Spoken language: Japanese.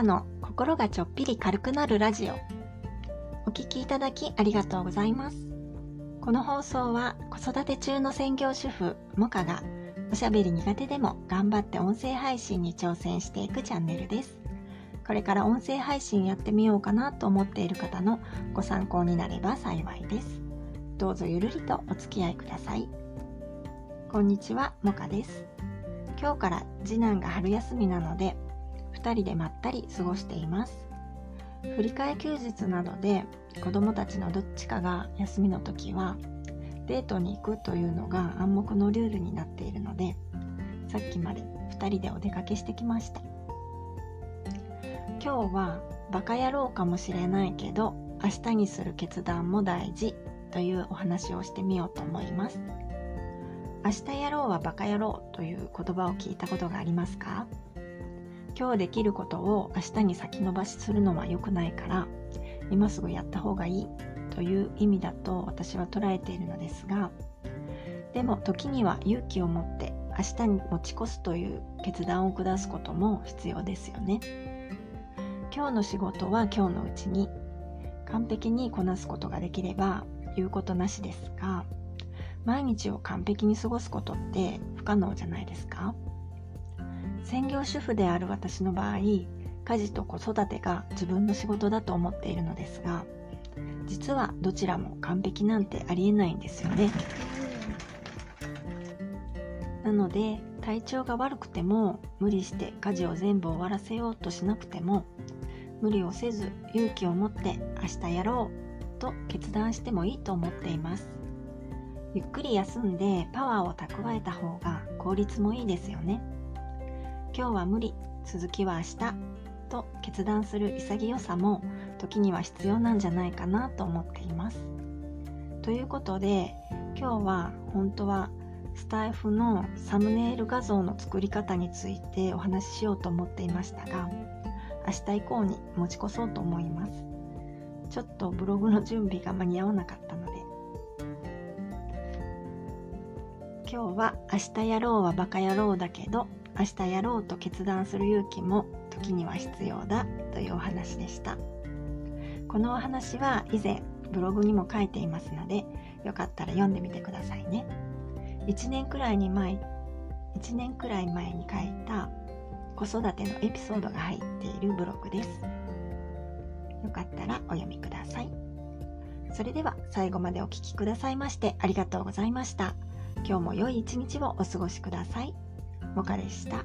カの心がちょっぴり軽くなるラジオ。お聞きいただきありがとうございます。この放送は子育て中の専業主婦モカがおしゃべり苦手でも頑張って音声配信に挑戦していくチャンネルです。これから音声配信やってみようかなと思っている方のご参考になれば幸いです。どうぞゆるりとお付き合いください。こんにちはモカです。今日から次男が春休みなので2人でまったり過ごしています。振り替え休日などで子供たちのどっちかが休みの時はデートに行くというのが暗黙のルールになっているのでさっきまで2人でお出かけしてきました。今日はバカ野郎かもしれないけど明日にする決断も大事というお話をしてみようと思います。明日やろうはバカ野郎という言葉を聞いたことがありますか？今日できることを明日に先延ばしするのは良くないから今すぐやった方がいいという意味だと私は捉えているのですがでも時には勇気を持って明日に持ち越すという決断を下すことも必要ですよね。今日の仕事は今日のうちに完璧にこなすことができれば言うことなしですが毎日を完璧に過ごすことって不可能じゃないですか。専業主婦である私の場合家事と子育てが自分の仕事だと思っているのですが実はどちらも完璧なんてありえないんですよね。なので体調が悪くても無理して家事を全部終わらせようとしなくても無理をせず勇気を持って明日やろうと決断してもいいと思っています。ゆっくり休んでパワーを蓄えた方が効率もいいですよね。今日は無理続きは明日。と決断する潔さも時には必要なんじゃないかなと思っています。ということで今日は本当はスタイフのサムネイル画像の作り方についてお話ししようと思っていましたが明日以降に持ち越そうと思います。ちょっとブログの準備が間に合わなかったので。今日は明日やろうはバカ野郎だけど明日やろうと決断する勇気も時には必要だというお話でした。このお話は以前ブログにも書いていますのでよかったら読んでみてくださいね。1年くらいに前1年くらい前に書いた子育てのエピソードが入っているブログです。よかったらお読みください。それでは最後までお聴きくださいましてありがとうございました。今日も良い一日をお過ごしください。モカでした。